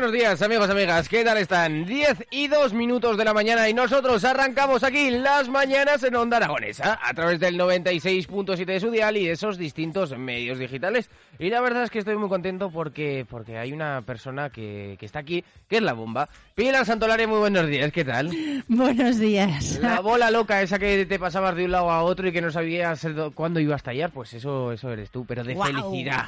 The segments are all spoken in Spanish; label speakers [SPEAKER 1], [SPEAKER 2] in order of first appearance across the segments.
[SPEAKER 1] Buenos días, amigos, amigas. ¿Qué tal están? 10 y 2 minutos de la mañana y nosotros arrancamos aquí las mañanas en Onda Aragonesa a través del 96.7 de su dial y de esos distintos medios digitales. Y la verdad es que estoy muy contento porque, porque hay una persona que, que está aquí, que es la bomba. Pilar Santolare, muy buenos días. ¿Qué tal?
[SPEAKER 2] Buenos días.
[SPEAKER 1] La bola loca, esa que te pasabas de un lado a otro y que no sabías cuándo iba a estallar, pues eso, eso eres tú, pero de
[SPEAKER 2] Guau.
[SPEAKER 1] felicidad.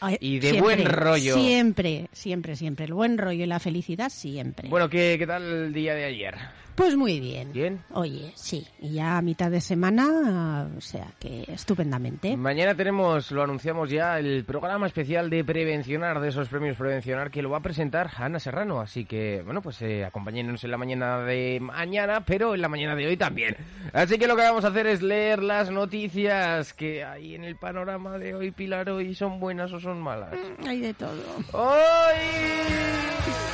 [SPEAKER 2] Ay,
[SPEAKER 1] Y de
[SPEAKER 2] siempre,
[SPEAKER 1] buen rollo.
[SPEAKER 2] Siempre, siempre, siempre. El buen rollo y la felicidad siempre.
[SPEAKER 1] Bueno, ¿qué, qué tal el día de ayer?
[SPEAKER 2] Pues muy bien.
[SPEAKER 1] ¿Bien?
[SPEAKER 2] Oye, sí. Y ya a mitad de semana, o sea que estupendamente.
[SPEAKER 1] Mañana tenemos, lo anunciamos ya, el programa especial de Prevencionar, de esos premios Prevencionar, que lo va a presentar Ana Serrano. Así que, bueno, pues eh, acompáñenos en la mañana de mañana, pero en la mañana de hoy también. Así que lo que vamos a hacer es leer las noticias que hay en el panorama de hoy, Pilar, hoy son buenas o son malas.
[SPEAKER 2] Hay de todo.
[SPEAKER 1] ¡Hoy!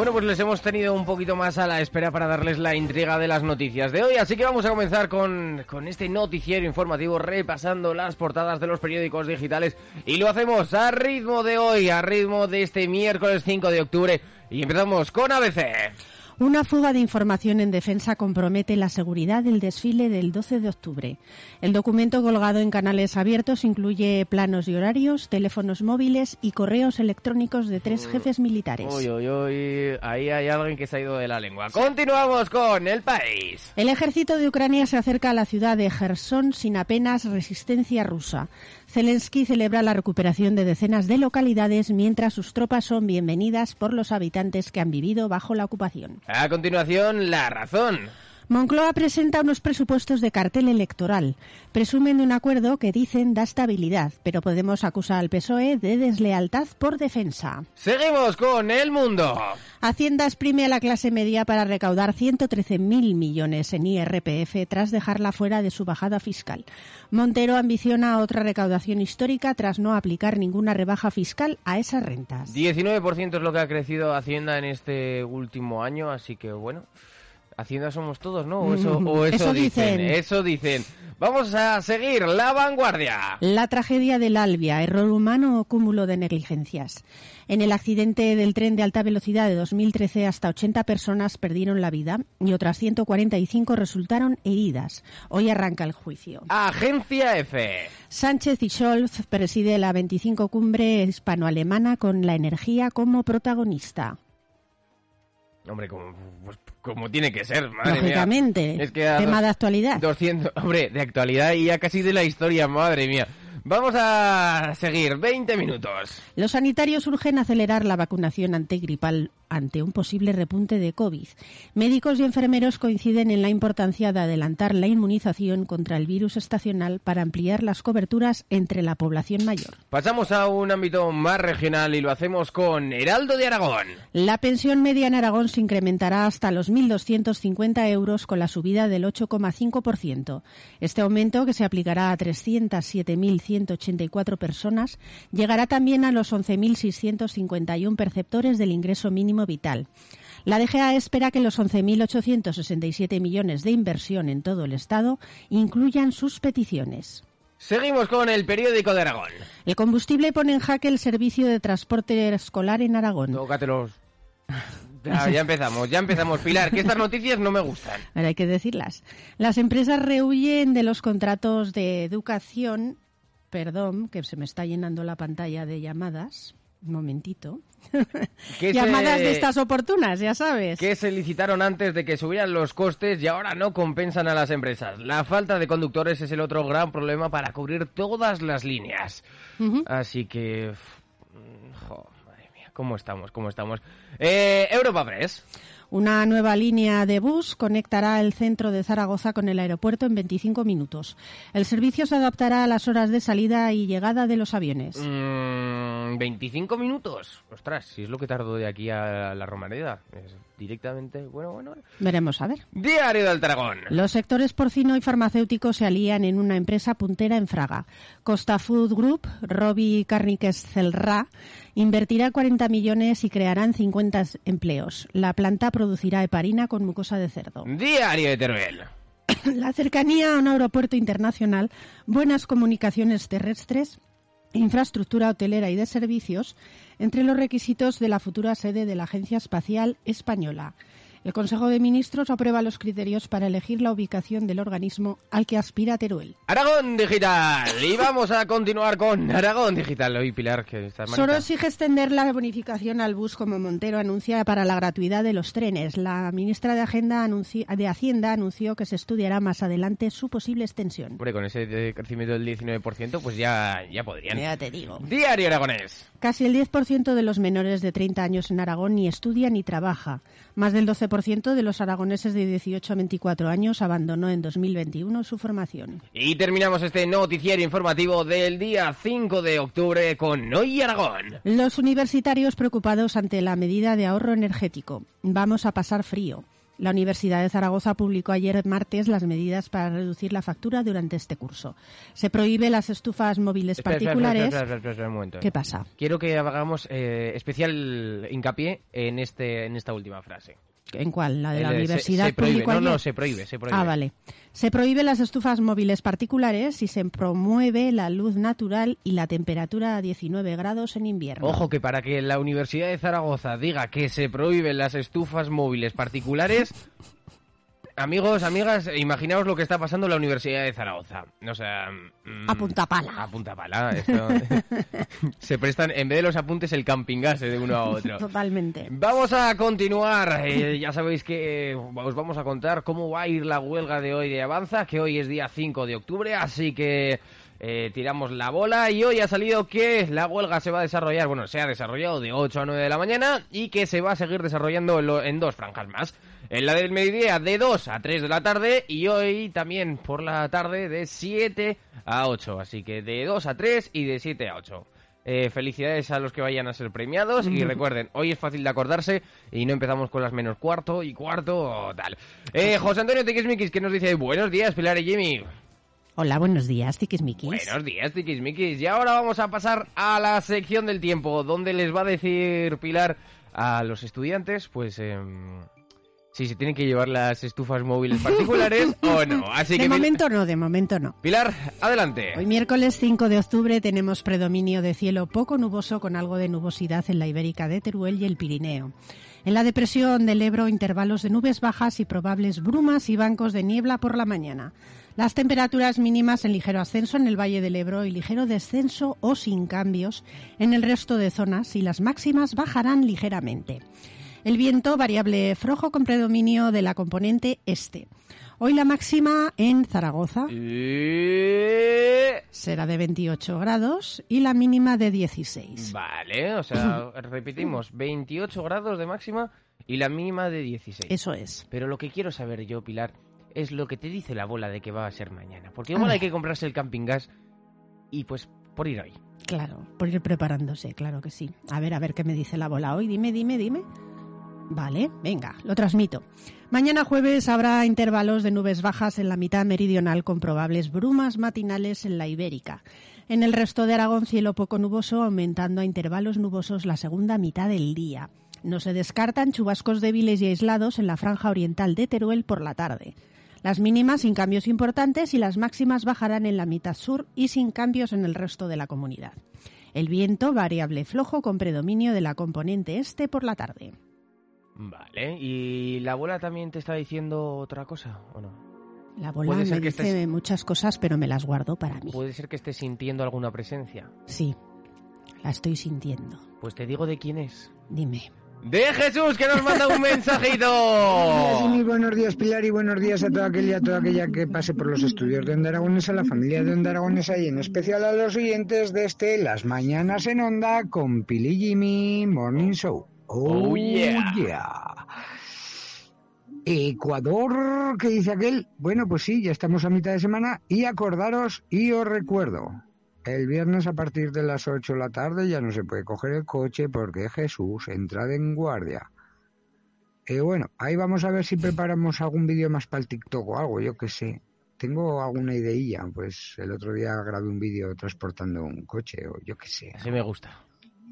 [SPEAKER 1] Bueno, pues les hemos tenido un poquito más a la espera para darles la intriga de las noticias de hoy, así que vamos a comenzar con, con este noticiero informativo repasando las portadas de los periódicos digitales y lo hacemos a ritmo de hoy, a ritmo de este miércoles 5 de octubre y empezamos con ABC.
[SPEAKER 2] Una fuga de información en defensa compromete la seguridad del desfile del 12 de octubre. El documento colgado en canales abiertos incluye planos y horarios, teléfonos móviles y correos electrónicos de tres jefes militares.
[SPEAKER 1] Uy, uy, uy, ahí hay alguien que se ha ido de la lengua. Continuamos con el país.
[SPEAKER 2] El ejército de Ucrania se acerca a la ciudad de Gerson sin apenas resistencia rusa. Zelensky celebra la recuperación de decenas de localidades mientras sus tropas son bienvenidas por los habitantes que han vivido bajo la ocupación.
[SPEAKER 1] A continuación, la razón.
[SPEAKER 2] Moncloa presenta unos presupuestos de cartel electoral. Presumen de un acuerdo que dicen da estabilidad, pero Podemos acusar al PSOE de deslealtad por defensa.
[SPEAKER 1] Seguimos con el mundo.
[SPEAKER 2] Hacienda exprime a la clase media para recaudar 113.000 millones en IRPF tras dejarla fuera de su bajada fiscal. Montero ambiciona otra recaudación histórica tras no aplicar ninguna rebaja fiscal a esas rentas.
[SPEAKER 1] 19% es lo que ha crecido Hacienda en este último año, así que bueno, Hacienda somos todos, ¿no? O eso, o eso,
[SPEAKER 2] Eso
[SPEAKER 1] dicen,
[SPEAKER 2] dicen.
[SPEAKER 1] eso dicen. Vamos a seguir la vanguardia.
[SPEAKER 2] La tragedia del Albia, error humano o cúmulo de negligencias. En el accidente del tren de alta velocidad de 2013, hasta 80 personas perdieron la vida y otras 145 resultaron heridas. Hoy arranca el juicio.
[SPEAKER 1] Agencia F.
[SPEAKER 2] Sánchez y Scholz preside la 25 cumbre hispano-alemana con la energía como protagonista.
[SPEAKER 1] Hombre, como, pues, como tiene que ser, madre mía.
[SPEAKER 2] Lógicamente,
[SPEAKER 1] Es que
[SPEAKER 2] tema
[SPEAKER 1] dos-
[SPEAKER 2] de actualidad.
[SPEAKER 1] 200, hombre, de actualidad y ya casi de la historia, madre mía. Vamos a seguir, 20 minutos.
[SPEAKER 2] Los sanitarios urgen acelerar la vacunación antigripal ante un posible repunte de COVID. Médicos y enfermeros coinciden en la importancia de adelantar la inmunización contra el virus estacional para ampliar las coberturas entre la población mayor.
[SPEAKER 1] Pasamos a un ámbito más regional y lo hacemos con Heraldo de Aragón.
[SPEAKER 2] La pensión media en Aragón se incrementará hasta los 1.250 euros con la subida del 8,5%. Este aumento, que se aplicará a 307.184 personas, llegará también a los 11.651 perceptores del ingreso mínimo vital. La DGA espera que los 11.867 millones de inversión en todo el Estado incluyan sus peticiones.
[SPEAKER 1] Seguimos con el periódico de Aragón.
[SPEAKER 2] El combustible pone en jaque el servicio de transporte escolar en Aragón.
[SPEAKER 1] Tócatelos. Ya, ya empezamos, ya empezamos. Pilar, que estas noticias no me gustan.
[SPEAKER 2] Ahora hay que decirlas. Las empresas rehuyen de los contratos de educación. Perdón, que se me está llenando la pantalla de llamadas. Un momentito. Llamadas
[SPEAKER 1] se-
[SPEAKER 2] de estas oportunas, ya sabes.
[SPEAKER 1] que se licitaron antes de que subieran los costes y ahora no compensan a las empresas. La falta de conductores es el otro gran problema para cubrir todas las líneas. Así que... jo, madre mía, ¿cómo estamos? ¿Cómo estamos? Eh, Europa Press.
[SPEAKER 2] Una nueva línea de bus conectará el centro de Zaragoza con el aeropuerto en 25 minutos. El servicio se adaptará a las horas de salida y llegada de los aviones.
[SPEAKER 1] Mm, 25 minutos. Ostras, si es lo que tardo de aquí a la Romareda. Es directamente, bueno, bueno.
[SPEAKER 2] Veremos a ver.
[SPEAKER 1] Diario del Dragón.
[SPEAKER 2] Los sectores porcino y farmacéutico se alían en una empresa puntera en Fraga. Costa Food Group, Robbie Carniques Celra, invertirá 40 millones y crearán 50 empleos. La planta producirá heparina con mucosa de cerdo.
[SPEAKER 1] Diario de Teruel.
[SPEAKER 2] La cercanía a un aeropuerto internacional, buenas comunicaciones terrestres, infraestructura hotelera y de servicios entre los requisitos de la futura sede de la Agencia Espacial Española. El Consejo de Ministros aprueba los criterios para elegir la ubicación del organismo al que aspira Teruel.
[SPEAKER 1] Aragón Digital. Y vamos a continuar con Aragón Digital. Hoy, Pilar, que está
[SPEAKER 2] Solo exige extender la bonificación al bus como Montero anuncia para la gratuidad de los trenes. La ministra de, Agenda de Hacienda anunció que se estudiará más adelante su posible extensión.
[SPEAKER 1] Hombre, con ese crecimiento del 19%, pues ya, ya podrían.
[SPEAKER 2] Ya te digo.
[SPEAKER 1] Diario Aragonés.
[SPEAKER 2] Casi el 10% de los menores de 30 años en Aragón ni estudia ni trabaja. Más del 12% de los aragoneses de 18 a 24 años abandonó en 2021 su formación.
[SPEAKER 1] Y terminamos este noticiario informativo del día 5 de octubre con Hoy Aragón.
[SPEAKER 2] Los universitarios preocupados ante la medida de ahorro energético. Vamos a pasar frío. La Universidad de Zaragoza publicó ayer martes las medidas para reducir la factura durante este curso. Se prohíbe las estufas móviles particulares. ¿Qué pasa?
[SPEAKER 1] Quiero que hagamos eh, especial hincapié en este en esta última frase.
[SPEAKER 2] ¿En cuál? ¿La de la universidad?
[SPEAKER 1] Se, prohíbe. No, no, se prohíbe, se prohíbe.
[SPEAKER 2] Ah, vale. Se prohíbe las estufas móviles particulares y se promueve la luz natural y la temperatura a 19 grados en invierno.
[SPEAKER 1] Ojo que para que la Universidad de Zaragoza diga que se prohíben las estufas móviles particulares, Amigos, amigas, imaginaos lo que está pasando en la Universidad de Zaragoza. O sea...
[SPEAKER 2] Mm, a punta pala.
[SPEAKER 1] A punta pala. se prestan, en vez de los apuntes, el camping gas de uno a otro.
[SPEAKER 2] Totalmente.
[SPEAKER 1] Vamos a continuar. Eh, ya sabéis que os vamos a contar cómo va a ir la huelga de hoy de Avanza, que hoy es día 5 de octubre, así que... Eh, tiramos la bola y hoy ha salido que la huelga se va a desarrollar, bueno, se ha desarrollado de 8 a 9 de la mañana y que se va a seguir desarrollando en dos franjas más. En la del mediodía de 2 a 3 de la tarde y hoy también por la tarde de 7 a 8. Así que de 2 a 3 y de 7 a 8. Eh, felicidades a los que vayan a ser premiados y recuerden, hoy es fácil de acordarse y no empezamos con las menos cuarto y cuarto o tal. Eh, José Antonio Tiquismiquis que nos dice buenos días Pilar y Jimmy.
[SPEAKER 2] Hola, buenos días, Tiquismiquis.
[SPEAKER 1] Buenos días, Tiquismiquis. Y ahora vamos a pasar a la sección del tiempo, donde les va a decir Pilar a los estudiantes, pues... Eh, si se tienen que llevar las estufas móviles particulares o no. Así
[SPEAKER 2] de momento no, de momento no.
[SPEAKER 1] Pilar, adelante.
[SPEAKER 2] Hoy miércoles 5 de octubre tenemos predominio de cielo poco nuboso con algo de nubosidad en la Ibérica de Teruel y el Pirineo. En la depresión del Ebro, intervalos de nubes bajas y probables brumas y bancos de niebla por la mañana. Las temperaturas mínimas en ligero ascenso en el Valle del Ebro y ligero descenso o sin cambios en el resto de zonas y las máximas bajarán ligeramente. El viento variable flojo con predominio de la componente este. Hoy la máxima en Zaragoza será de 28 grados y la mínima de 16.
[SPEAKER 1] Vale, o sea, repetimos, 28 grados de máxima y la mínima de 16.
[SPEAKER 2] Eso es.
[SPEAKER 1] Pero lo que quiero saber yo, Pilar, es lo que te dice la bola de que va a ser mañana. Porque igual hay que comprarse el camping gas y pues por ir hoy.
[SPEAKER 2] Claro, por ir preparándose, claro que sí. A ver, a ver qué me dice la bola hoy. Dime, dime, dime. Vale, venga, lo transmito. Mañana jueves habrá intervalos de nubes bajas en la mitad meridional con probables brumas matinales en la Ibérica. En el resto de Aragón cielo poco nuboso, aumentando a intervalos nubosos la segunda mitad del día. No se descartan chubascos débiles y aislados en la franja oriental de Teruel por la tarde. Las mínimas sin cambios importantes y las máximas bajarán en la mitad sur y sin cambios en el resto de la comunidad. El viento variable flojo con predominio de la componente este por la tarde.
[SPEAKER 1] Vale, ¿y la abuela también te está diciendo otra cosa o no?
[SPEAKER 2] La abuela me dice muchas cosas, pero me las guardo para mí.
[SPEAKER 1] ¿Puede ser que estés sintiendo alguna presencia?
[SPEAKER 2] Sí, la estoy sintiendo.
[SPEAKER 1] Pues te digo de quién es.
[SPEAKER 2] Dime.
[SPEAKER 1] De Jesús, que nos manda un mensajito.
[SPEAKER 3] Muy buenos días, Pilar, y buenos días a toda aquella, a toda aquella que pase por los estudios de Onda Aragonesa, a la familia de Onda Aragonesa y en especial a los oyentes de este Las Mañanas en Onda con Pili Jimmy Morning Show.
[SPEAKER 1] Oh, yeah.
[SPEAKER 3] Ecuador, ¿qué dice aquel? Bueno, pues sí, ya estamos a mitad de semana y acordaros y os recuerdo, el viernes a partir de las 8 de la tarde ya no se puede coger el coche porque Jesús entra en guardia. Y bueno, ahí vamos a ver si preparamos algún vídeo más para el TikTok o algo, yo qué sé. Tengo alguna ideilla, pues el otro día grabé un vídeo transportando un coche o yo qué sé.
[SPEAKER 1] Así me gusta.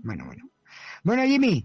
[SPEAKER 3] Bueno, bueno. Bueno, Jimmy,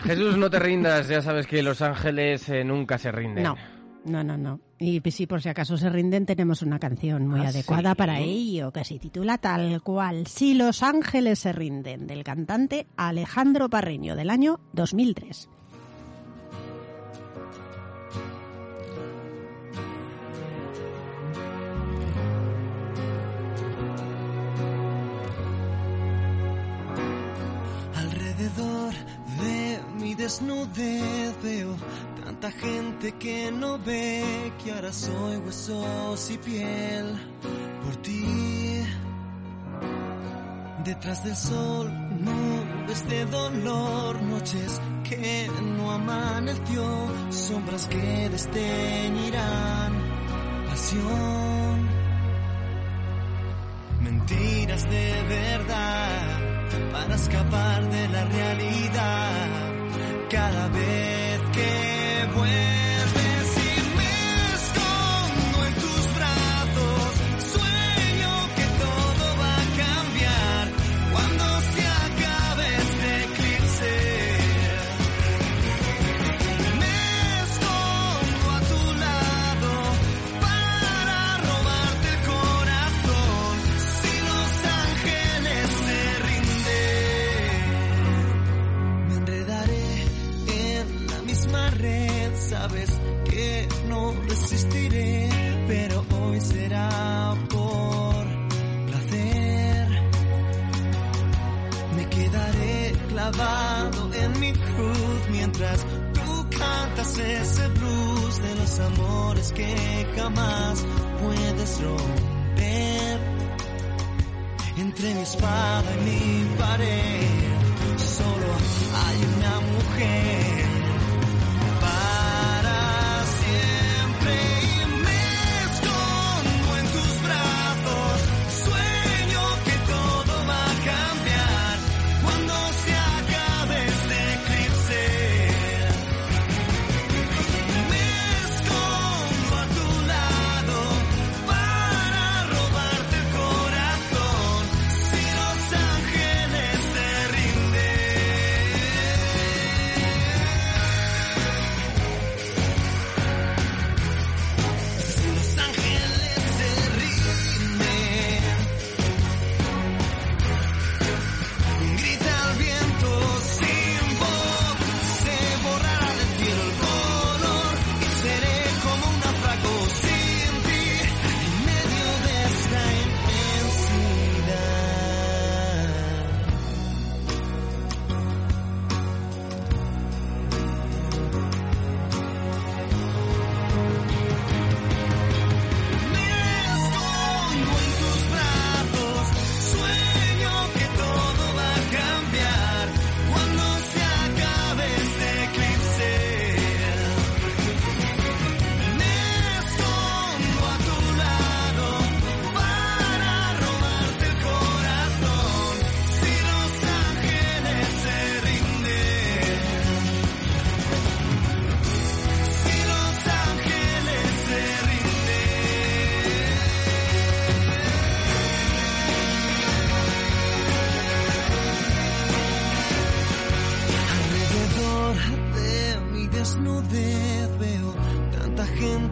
[SPEAKER 1] Jesús, no te rindas, ya sabes que los ángeles eh, nunca se rinden.
[SPEAKER 2] No, no, no, no. Y si por si acaso se rinden, tenemos una canción muy
[SPEAKER 1] Ah,
[SPEAKER 2] adecuada
[SPEAKER 1] ¿sí?
[SPEAKER 2] para ello, que se titula tal cual, Si los ángeles se rinden, del cantante Alejandro Parreño, del año 2003.
[SPEAKER 4] Desnudez veo tanta gente que no ve que ahora soy huesos y piel por ti. Detrás del sol, nubes de dolor, noches que no amaneció, sombras que desteñirán pasión. Mentiras de verdad para escapar de la realidad. Cada vez amores que jamás puedes romper. Entre mi espada y mi pared solo hay una mujer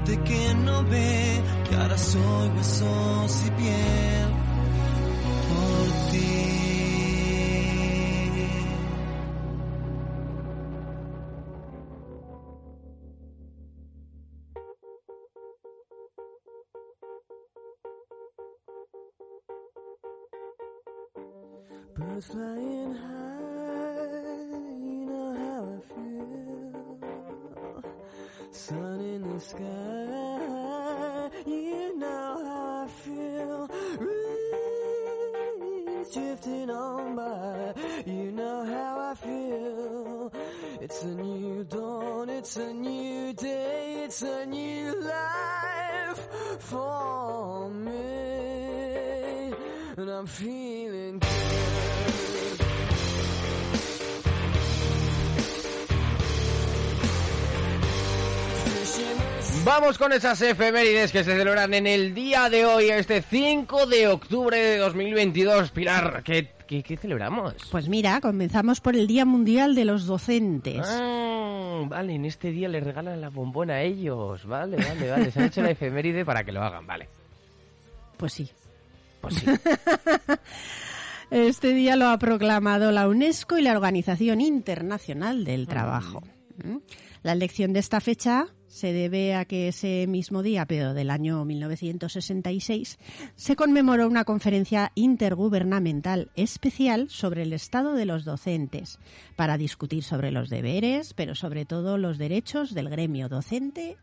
[SPEAKER 4] gente que no ve que ahora soy pues huesos y piel por ti. Birds flying. And I'm feeling good.
[SPEAKER 1] Vamos con esas efemérides que se celebran en el día de hoy, este 5 de octubre de 2022. Pilar, ¿qué, qué, qué celebramos?
[SPEAKER 2] Pues mira, comenzamos por el Día Mundial de los Docentes.
[SPEAKER 1] Ah, vale, en este día le regalan la bombona a ellos. Vale, vale, vale. Se han hecho la efeméride para que lo hagan, vale.
[SPEAKER 2] Pues sí.
[SPEAKER 1] Pues sí.
[SPEAKER 2] Este día lo ha proclamado la UNESCO y la Organización Internacional del Trabajo. ¿Mm? La elección de esta fecha se debe a que ese mismo día, pero del año 1966, se conmemoró una conferencia intergubernamental especial sobre el estado de los docentes, para discutir sobre los deberes, pero sobre todo los derechos del gremio docente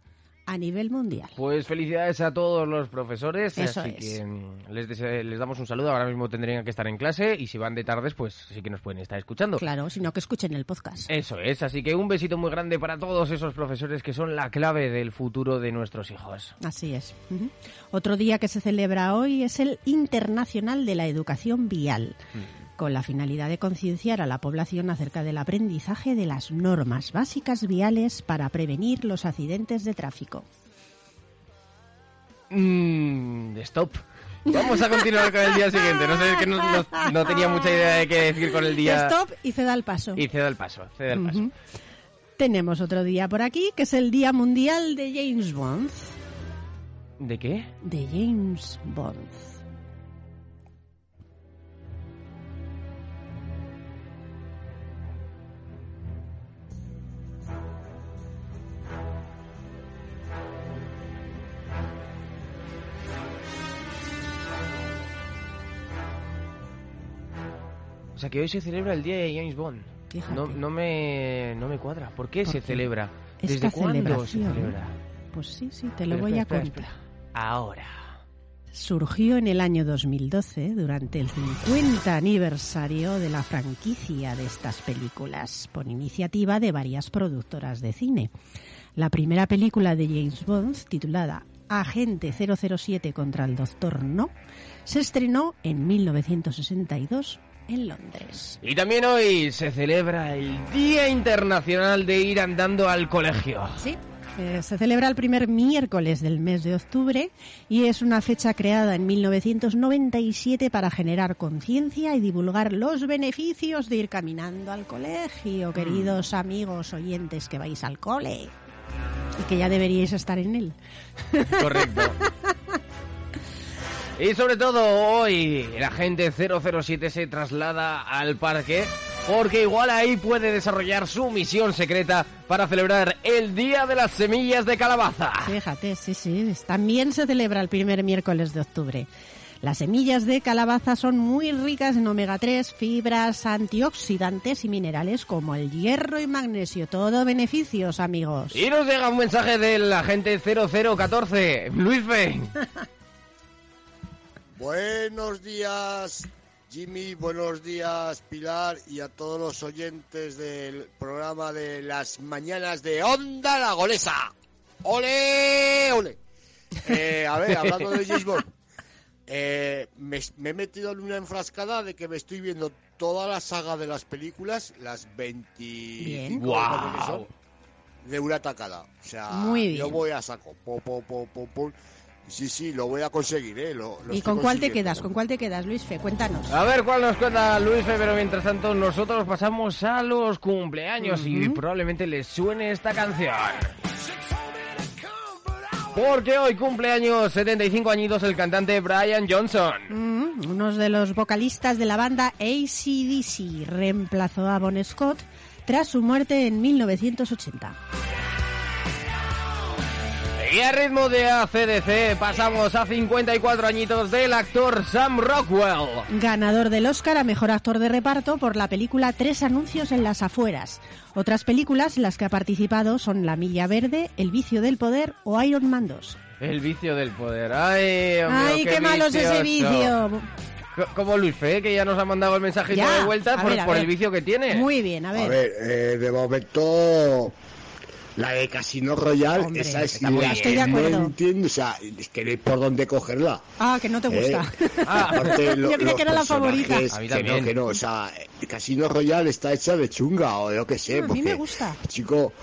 [SPEAKER 2] a nivel mundial.
[SPEAKER 1] Pues felicidades a todos los profesores.
[SPEAKER 2] Eso
[SPEAKER 1] así
[SPEAKER 2] es.
[SPEAKER 1] que mm, les, les damos un saludo. Ahora mismo tendrían que estar en clase y si van de tardes, pues sí que nos pueden estar escuchando.
[SPEAKER 2] Claro, sino que escuchen el podcast.
[SPEAKER 1] Eso es, así que un besito muy grande para todos esos profesores que son la clave del futuro de nuestros hijos.
[SPEAKER 2] Así es. Otro día que se celebra hoy es el Internacional de la Educación Vial, con la finalidad de concienciar a la población acerca del aprendizaje de las normas básicas viales para prevenir los accidentes de tráfico.
[SPEAKER 1] Mm, stop. Vamos a continuar con el día siguiente. No sé, es que no, no- no tenía mucha idea de qué decir con el día.
[SPEAKER 2] Stop y ceda el paso.
[SPEAKER 1] Y ceda el paso, ceda el paso.
[SPEAKER 2] Tenemos otro día por aquí que es el Día Mundial de James Bond.
[SPEAKER 1] ¿De qué?
[SPEAKER 2] De James Bond.
[SPEAKER 1] O sea que hoy se celebra el día de James Bond. No, no me no me cuadra. ¿Por qué
[SPEAKER 2] ¿Por
[SPEAKER 1] se
[SPEAKER 2] qué?
[SPEAKER 1] celebra?
[SPEAKER 2] Esta
[SPEAKER 1] ¿Desde cuándo se celebra?
[SPEAKER 2] Pues sí, sí, te lo
[SPEAKER 1] Espera,
[SPEAKER 2] voy a
[SPEAKER 1] espera,
[SPEAKER 2] contar.
[SPEAKER 1] espera, espera. Ahora.
[SPEAKER 2] Surgió en el año 2012 durante el 50 aniversario de la franquicia de estas películas, por iniciativa de varias productoras de cine. La primera película de James Bond, titulada Agente 007 contra el Doctor No, se estrenó en 1962 en Londres.
[SPEAKER 1] Y también hoy se celebra el Día Internacional de ir andando al colegio.
[SPEAKER 2] Sí. eh, se celebra el primer miércoles del mes de octubre y es una fecha creada en 1997 para generar conciencia y divulgar los beneficios de ir caminando al colegio, queridos amigos oyentes que vais al cole y que ya deberíais estar en él.
[SPEAKER 1] Correcto. Y sobre todo hoy el agente 007 se traslada al parque porque igual ahí puede desarrollar su misión secreta para celebrar el Día de las Semillas de Calabaza.
[SPEAKER 2] Fíjate, sí, sí, también se celebra el primer miércoles de octubre. Las semillas de calabaza son muy ricas en omega 3, fibras, antioxidantes y minerales como el hierro y magnesio. Todo beneficios, amigos.
[SPEAKER 1] Y nos llega un mensaje del agente 0014, Luis Fe.
[SPEAKER 5] Buenos días, Jimmy, buenos días, Pilar, y a todos los oyentes del programa de las mañanas de Onda La Golesa. ¡Ole, ole! Eh, a ver, hablando de Bond, eh, me, me he metido en una enfrascada de que me estoy viendo toda la saga de las películas, las 25
[SPEAKER 2] Bien.
[SPEAKER 5] creo que de una tacada. O sea, yo voy a saco. Po. Sí, sí, lo voy a conseguir, ¿eh? Lo- lo
[SPEAKER 2] ¿Y con cuál te quedas? ¿Con cuál te quedas, Luis Fe? Cuéntanos.
[SPEAKER 1] A ver cuál nos cuenta Luis Fe, pero mientras tanto nosotros pasamos a los cumpleaños y probablemente les suene esta canción. Porque hoy cumpleaños 75 añitos el cantante Brian Johnson.
[SPEAKER 2] Mm, uno de los vocalistas de la banda ACDC reemplazó a Bon Scott tras su muerte en 1980.
[SPEAKER 1] Y a ritmo de ACDC pasamos a 54 añitos del actor Sam Rockwell.
[SPEAKER 2] Ganador del Oscar a Mejor Actor de Reparto por la película Tres Anuncios en las Afueras. Otras películas en las que ha participado son La Milla Verde, El Vicio del Poder o Iron Man 2.
[SPEAKER 1] El vicio del poder. Ay, mío,
[SPEAKER 2] ¡Ay, qué, malo es ese vicio!
[SPEAKER 1] Co- Como Luis Fe, que ya nos ha mandado el mensajito
[SPEAKER 2] Ya,
[SPEAKER 1] de vuelta
[SPEAKER 2] a
[SPEAKER 1] por,
[SPEAKER 2] ver,
[SPEAKER 1] el vicio que tiene.
[SPEAKER 2] Muy bien, a ver.
[SPEAKER 5] A ver, eh, de momento, la de Casino Royale,
[SPEAKER 2] Hombre,
[SPEAKER 5] esa es la
[SPEAKER 1] bien.
[SPEAKER 2] Estoy de
[SPEAKER 5] que no entiendo, o sea, es que no hay por dónde cogerla.
[SPEAKER 2] Ah, que no te
[SPEAKER 5] Eh,
[SPEAKER 2] gusta.
[SPEAKER 1] Ah,
[SPEAKER 5] aparte, lo-
[SPEAKER 2] Yo creía que era la favorita.
[SPEAKER 1] A mí
[SPEAKER 5] que no, que no, o sea, Casino Royale está hecha de chunga o yo qué sé.
[SPEAKER 2] Ah, a mí
[SPEAKER 5] porque,
[SPEAKER 2] me gusta.
[SPEAKER 5] Chico,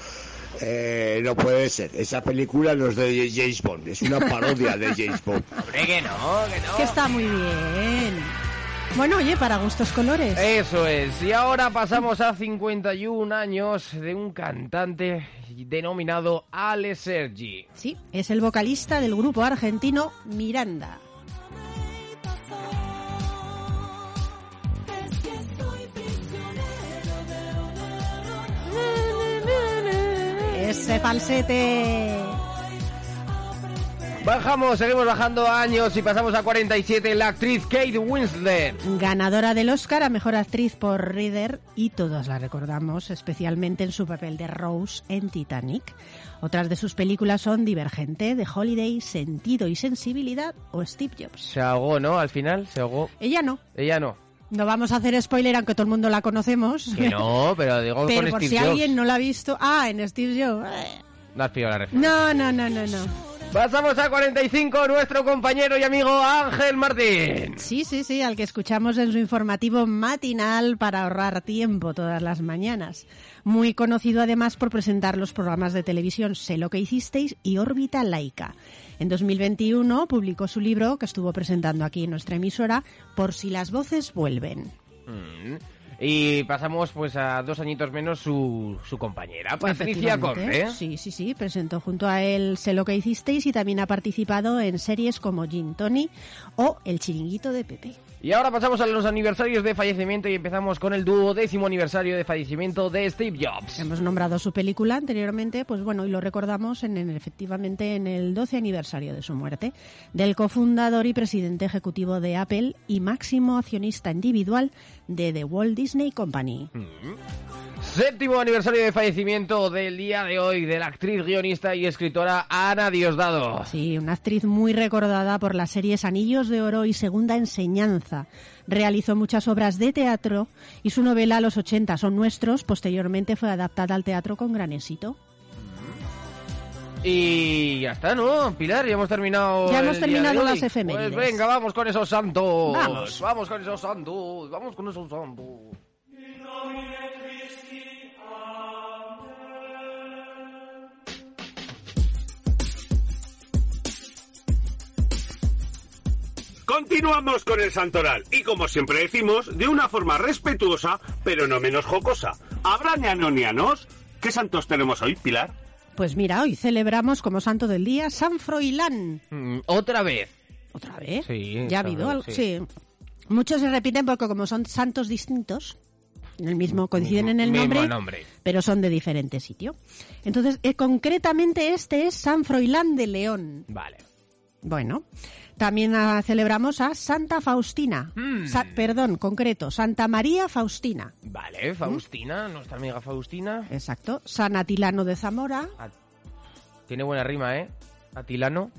[SPEAKER 5] eh, no puede ser. Esa película no es de James Bond, es una parodia de James Bond.
[SPEAKER 1] Hombre, que no, que no.
[SPEAKER 2] que está muy bien. Bueno, oye, para gustos colores.
[SPEAKER 1] Eso es. Y ahora pasamos a 51 años de un cantante denominado Ale Sergi.
[SPEAKER 2] Sí, es el vocalista del grupo argentino Miranda. Ese falsete.
[SPEAKER 1] Bajamos, seguimos bajando años y pasamos a 47. La actriz Kate Winslet.
[SPEAKER 2] Ganadora del Oscar a Mejor Actriz por Reader y todos la recordamos especialmente en su papel de Rose en Titanic. Otras de sus películas son Divergente, The Holiday, Sentido y Sensibilidad o Steve Jobs.
[SPEAKER 1] Se ahogó, ¿no? Al final se ahogó.
[SPEAKER 2] Ella no.
[SPEAKER 1] Ella no.
[SPEAKER 2] No vamos a hacer spoiler aunque todo el mundo la conocemos.
[SPEAKER 1] Que no, pero digo
[SPEAKER 2] Pero
[SPEAKER 1] con
[SPEAKER 2] por
[SPEAKER 1] Steve
[SPEAKER 2] si
[SPEAKER 1] Jobs.
[SPEAKER 2] alguien no la ha visto. Ah, en Steve Jobs.
[SPEAKER 1] No has pillado la referencia.
[SPEAKER 2] No, no, no, no, no.
[SPEAKER 1] Pasamos a 45, nuestro compañero y amigo Ángel Martín.
[SPEAKER 2] Sí, sí, sí, al que escuchamos en su informativo matinal para ahorrar tiempo todas las mañanas. Muy conocido además por presentar los programas de televisión Sé lo que hicisteis y Órbita Laica. En 2021 publicó su libro que estuvo presentando aquí en nuestra emisora, Por si las voces vuelven.
[SPEAKER 1] Mm. Y pasamos pues a dos añitos menos su, su compañera, Patricia. Conde.
[SPEAKER 2] Sí, sí, sí, presentó junto a él Sé lo que hicisteis y también ha participado en series como Gin Tony o El chiringuito de Pepe.
[SPEAKER 1] Y ahora pasamos a los aniversarios de fallecimiento y empezamos con el duodécimo aniversario de fallecimiento de Steve Jobs.
[SPEAKER 2] Hemos nombrado su película anteriormente, pues bueno, y lo recordamos en, en- efectivamente en el 12 aniversario de su muerte, del cofundador y presidente ejecutivo de Apple y máximo accionista individual de The Walt Disney Company.
[SPEAKER 1] Séptimo aniversario de fallecimiento del día de hoy de la actriz, guionista y escritora Ana Diosdado.
[SPEAKER 2] Sí, una actriz muy recordada por las series Anillos de Oro y Segunda Enseñanza. Realizó muchas obras de teatro y su novela Los 80 son nuestros posteriormente fue adaptada al teatro con gran éxito.
[SPEAKER 1] Y ya está, ¿no? Pilar, ya hemos terminado.
[SPEAKER 2] Ya hemos terminado las efemérides.
[SPEAKER 1] Pues venga, vamos con esos santos.
[SPEAKER 2] Vamos.
[SPEAKER 1] Vamos con esos santos. Vamos con esos santos.
[SPEAKER 6] Continuamos con el santoral y como siempre decimos, de una forma respetuosa, pero no menos jocosa. ¿Habrá neanonianos? ¿Qué santos tenemos hoy, Pilar?
[SPEAKER 2] Pues mira, hoy celebramos como santo del día San Froilán.
[SPEAKER 1] Mm, otra vez.
[SPEAKER 2] ¿Otra vez?
[SPEAKER 1] Sí,
[SPEAKER 2] ¿Ya ha habido algo?
[SPEAKER 1] sí.
[SPEAKER 2] Sí. Muchos se repiten porque como son santos distintos, el mismo coinciden en el
[SPEAKER 1] Mismo
[SPEAKER 2] nombre,
[SPEAKER 1] nombre.
[SPEAKER 2] pero son de diferente sitio. Entonces, eh, concretamente este es San Froilán de León.
[SPEAKER 1] Vale.
[SPEAKER 2] Bueno, también celebramos a Santa Faustina.
[SPEAKER 1] Mm.
[SPEAKER 2] Sa- perdón, concreto, Santa María Faustina.
[SPEAKER 1] Vale, Faustina, nuestra amiga Faustina.
[SPEAKER 2] Exacto. San Atilano de Zamora.
[SPEAKER 1] Tiene buena rima, ¿eh? Atilano.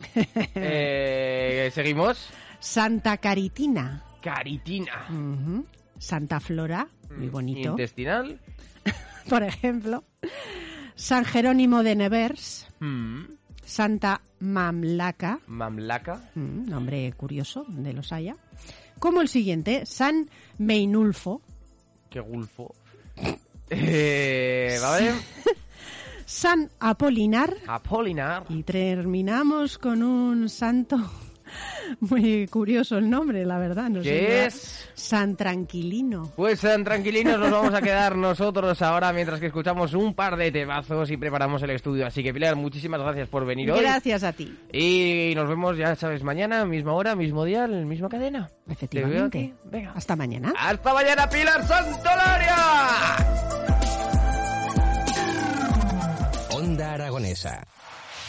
[SPEAKER 1] eh, Seguimos.
[SPEAKER 2] Santa Caritina.
[SPEAKER 1] Caritina.
[SPEAKER 2] Santa Flora, muy bonito.
[SPEAKER 1] Intestinal.
[SPEAKER 2] Por ejemplo. San Jerónimo de Nevers.
[SPEAKER 1] Mm,
[SPEAKER 2] Santa Mamlaca.
[SPEAKER 1] Mamlaca.
[SPEAKER 2] Mm, nombre curioso, de los haya. Como el siguiente, San Meinulfo.
[SPEAKER 1] Qué gulfo. Eh, ¿Vale?
[SPEAKER 2] San Apolinar.
[SPEAKER 1] Apolinar.
[SPEAKER 2] Y terminamos con un santo muy curioso el nombre, la verdad. No sé,
[SPEAKER 1] ¿Qué es?
[SPEAKER 2] San Tranquilino.
[SPEAKER 1] Pues eh, tranquilinos nos vamos a quedar nosotros ahora mientras que escuchamos un par de temazos y preparamos el estudio. Así que Pilar, muchísimas gracias por venir hoy.
[SPEAKER 2] Gracias a ti.
[SPEAKER 1] Y nos vemos, ya sabes, mañana, misma hora, mismo día, en misma cadena.
[SPEAKER 2] Efectivamente.
[SPEAKER 1] Venga.
[SPEAKER 2] Hasta mañana.
[SPEAKER 1] ¡Hasta mañana, Pilar Santolaria!
[SPEAKER 7] Onda Aragonesa.